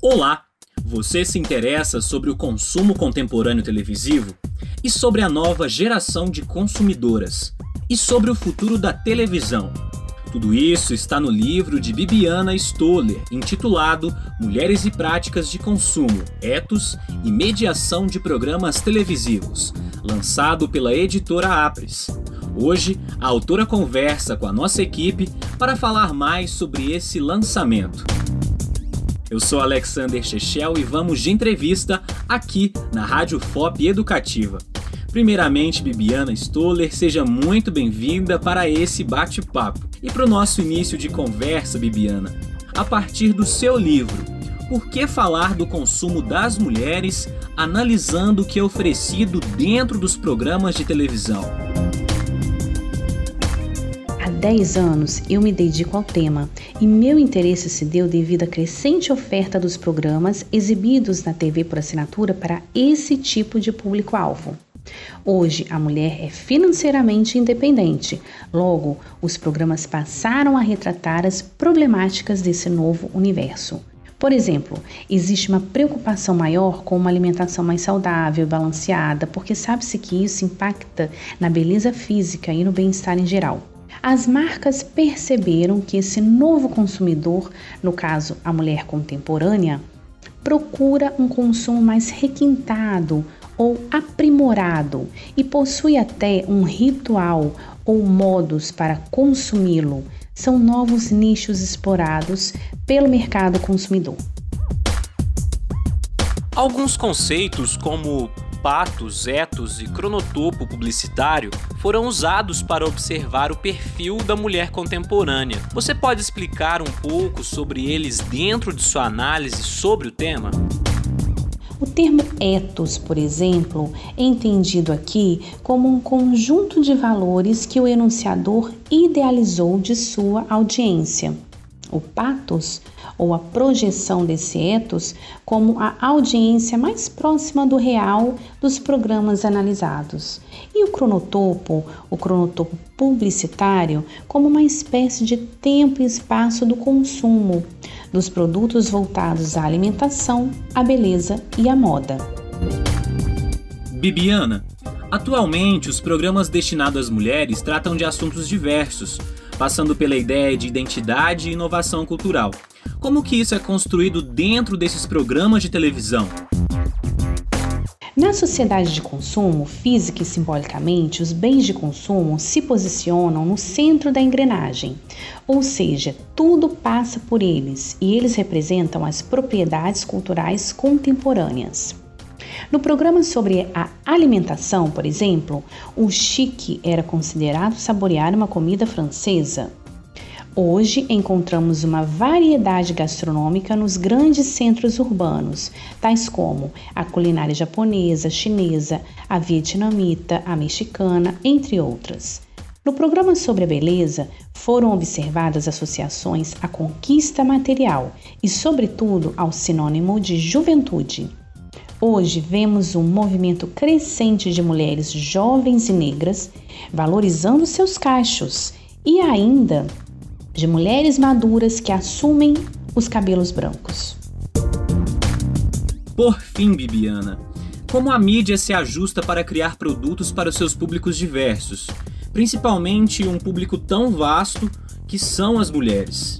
Olá! Você se interessa sobre o consumo contemporâneo televisivo? E sobre a nova geração de consumidoras? E sobre o futuro da televisão? Tudo isso está no livro de Bibiana Stoller, intitulado Mulheres e Práticas de Consumo, Etos e Mediação de Programas Televisivos, lançado pela editora Apres. Hoje, a autora conversa com a nossa equipe para falar mais sobre esse lançamento. Eu sou Alexander Chechel e vamos de entrevista aqui na Rádio FOP Educativa. Primeiramente, Bibiana Stoller, seja muito bem-vinda para esse bate-papo. E para o nosso início de conversa, Bibiana, a partir do seu livro, Por que falar do consumo das mulheres, analisando o que é oferecido dentro dos programas de televisão? 10 anos eu me dedico ao tema e meu interesse se deu devido à crescente oferta dos programas exibidos na TV por assinatura para esse tipo de público-alvo. Hoje, a mulher é financeiramente independente, logo, os programas passaram a retratar as problemáticas desse novo universo. Por exemplo, existe uma preocupação maior com uma alimentação mais saudável e balanceada, porque sabe-se que isso impacta na beleza física e no bem-estar em geral. As marcas perceberam que esse novo consumidor, no caso a mulher contemporânea, procura um consumo mais requintado ou aprimorado e possui até um ritual ou modos para consumi-lo. São novos nichos explorados pelo mercado consumidor. Alguns conceitos como patos, etos e cronotopo publicitário foram usados para observar o perfil da mulher contemporânea. Você pode explicar um pouco sobre eles dentro de sua análise sobre o tema? O termo ethos, por exemplo, é entendido aqui como um conjunto de valores que o enunciador idealizou de sua audiência. O patos ou a projeção desse ethos como a audiência mais próxima do real dos programas analisados, e o cronotopo, o cronotopo publicitário, como uma espécie de tempo e espaço do consumo dos produtos voltados à alimentação, à beleza e à moda. Bibiana, atualmente os programas destinados às mulheres tratam de assuntos diversos, passando pela ideia de identidade e inovação cultural. Como que isso é construído dentro desses programas de televisão? Na sociedade de consumo, física e simbolicamente, os bens de consumo se posicionam no centro da engrenagem, ou seja, tudo passa por eles e eles representam as propriedades culturais contemporâneas. No programa sobre a alimentação, por exemplo, o chique era considerado saborear uma comida francesa. Hoje encontramos uma variedade gastronômica nos grandes centros urbanos, tais como a culinária japonesa, chinesa, a vietnamita, a mexicana, entre outras. No programa sobre a beleza, foram observadas associações à conquista material e, sobretudo, ao sinônimo de juventude. Hoje vemos um movimento crescente de mulheres jovens e negras valorizando seus cachos e ainda de mulheres maduras que assumem os cabelos brancos. Por fim, Bibiana, como a mídia se ajusta para criar produtos para seus públicos diversos, principalmente um público tão vasto que são as mulheres?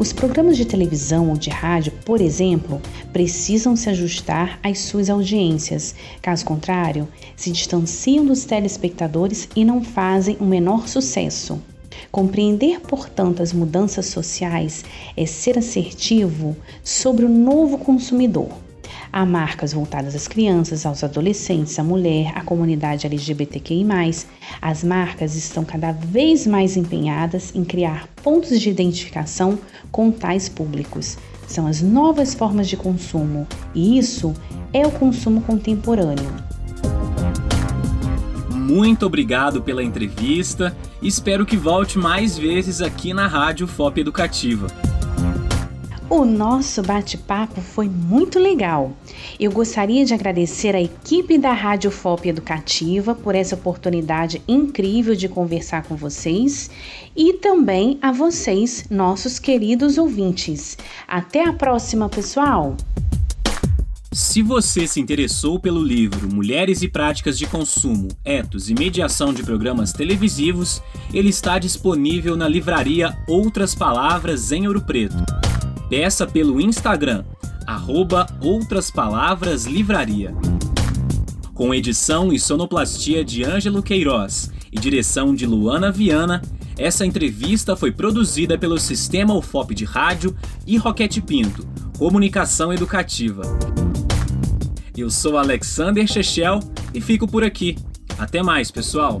Os programas de televisão ou de rádio, por exemplo, precisam se ajustar às suas audiências. Caso contrário, se distanciam dos telespectadores e não fazem o menor sucesso. Compreender, portanto, as mudanças sociais é ser assertivo sobre o novo consumidor. Há marcas voltadas às crianças, aos adolescentes, à mulher, à comunidade LGBTQI. As marcas estão cada vez mais empenhadas em criar pontos de identificação com tais públicos. São as novas formas de consumo e isso é o consumo contemporâneo. Muito obrigado pela entrevista espero que volte mais vezes aqui na Rádio FOP Educativa. O nosso bate-papo foi muito legal. Eu gostaria de agradecer à equipe da Rádio FOP Educativa por essa oportunidade incrível de conversar com vocês e também a vocês, nossos queridos ouvintes. Até a próxima, pessoal! Se você se interessou pelo livro Mulheres e Práticas de Consumo, Etos e Mediação de Programas Televisivos, ele está disponível na livraria Outras Palavras em Ouro Preto. Peça pelo Instagram, arroba Outras Palavras Livraria. Com edição e sonoplastia de Ângelo Queiroz e direção de Luana Viana, essa entrevista foi produzida pelo Sistema UFOP de Rádio e Roquete Pinto, Comunicação Educativa. Eu sou Alexander Chechel e fico por aqui. Até mais, pessoal!